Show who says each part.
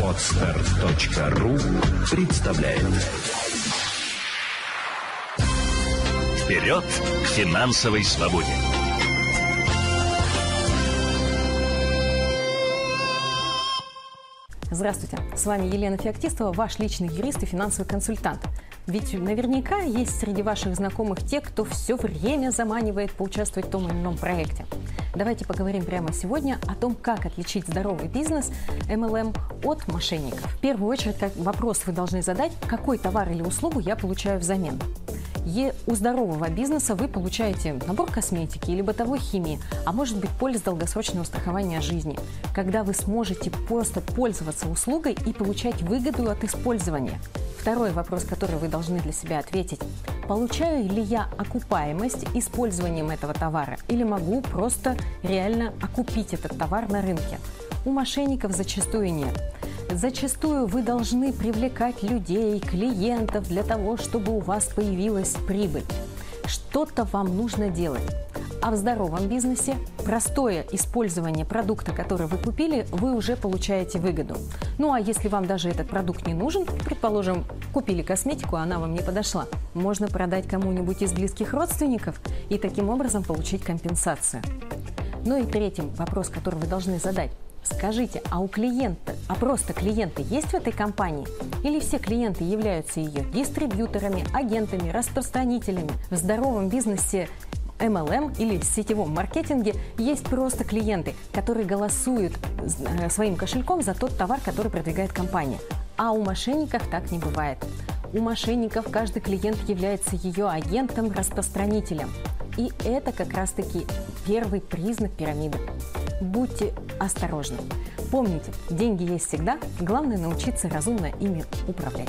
Speaker 1: Отстар.ру представляет Вперед к финансовой свободе!
Speaker 2: Здравствуйте, с вами Елена Феоктистова, ваш личный юрист и финансовый консультант. Ведь наверняка есть среди ваших знакомых те, кто все время заманивает поучаствовать в том или ином проекте. Давайте поговорим прямо сегодня о том, как отличить здоровый бизнес MLM от мошенников. В первую очередь, как вопрос вы должны задать, какой товар или услугу я получаю взамен. И у здорового бизнеса вы получаете набор косметики или бытовой химии, а может быть полис долгосрочного страхования жизни, когда вы сможете просто пользоваться услугой и получать выгоду от использования. Второй вопрос, который вы должны для себя ответить. Получаю ли я окупаемость использованием этого товара или могу просто реально окупить этот товар на рынке? У мошенников зачастую нет. Зачастую вы должны привлекать людей, клиентов для того, чтобы у вас появилась прибыль. Что-то вам нужно делать. А в здоровом бизнесе простое использование продукта, который вы купили, вы уже получаете выгоду. Ну а если вам даже этот продукт не нужен, предположим, купили косметику, она вам не подошла, можно продать кому-нибудь из близких родственников и таким образом получить компенсацию. Ну и третий вопрос, который вы должны задать. Скажите, а у клиента, а просто клиенты есть в этой компании? Или все клиенты являются ее дистрибьюторами, агентами, распространителями? В здоровом бизнесе MLM или сетевом маркетинге есть просто клиенты, которые голосуют э, своим кошельком за тот товар, который продвигает компания. А у мошенников так не бывает. У мошенников каждый клиент является ее агентом, распространителем. И это как раз-таки первый признак пирамиды. Будьте осторожны. Помните, деньги есть всегда, главное научиться разумно ими управлять.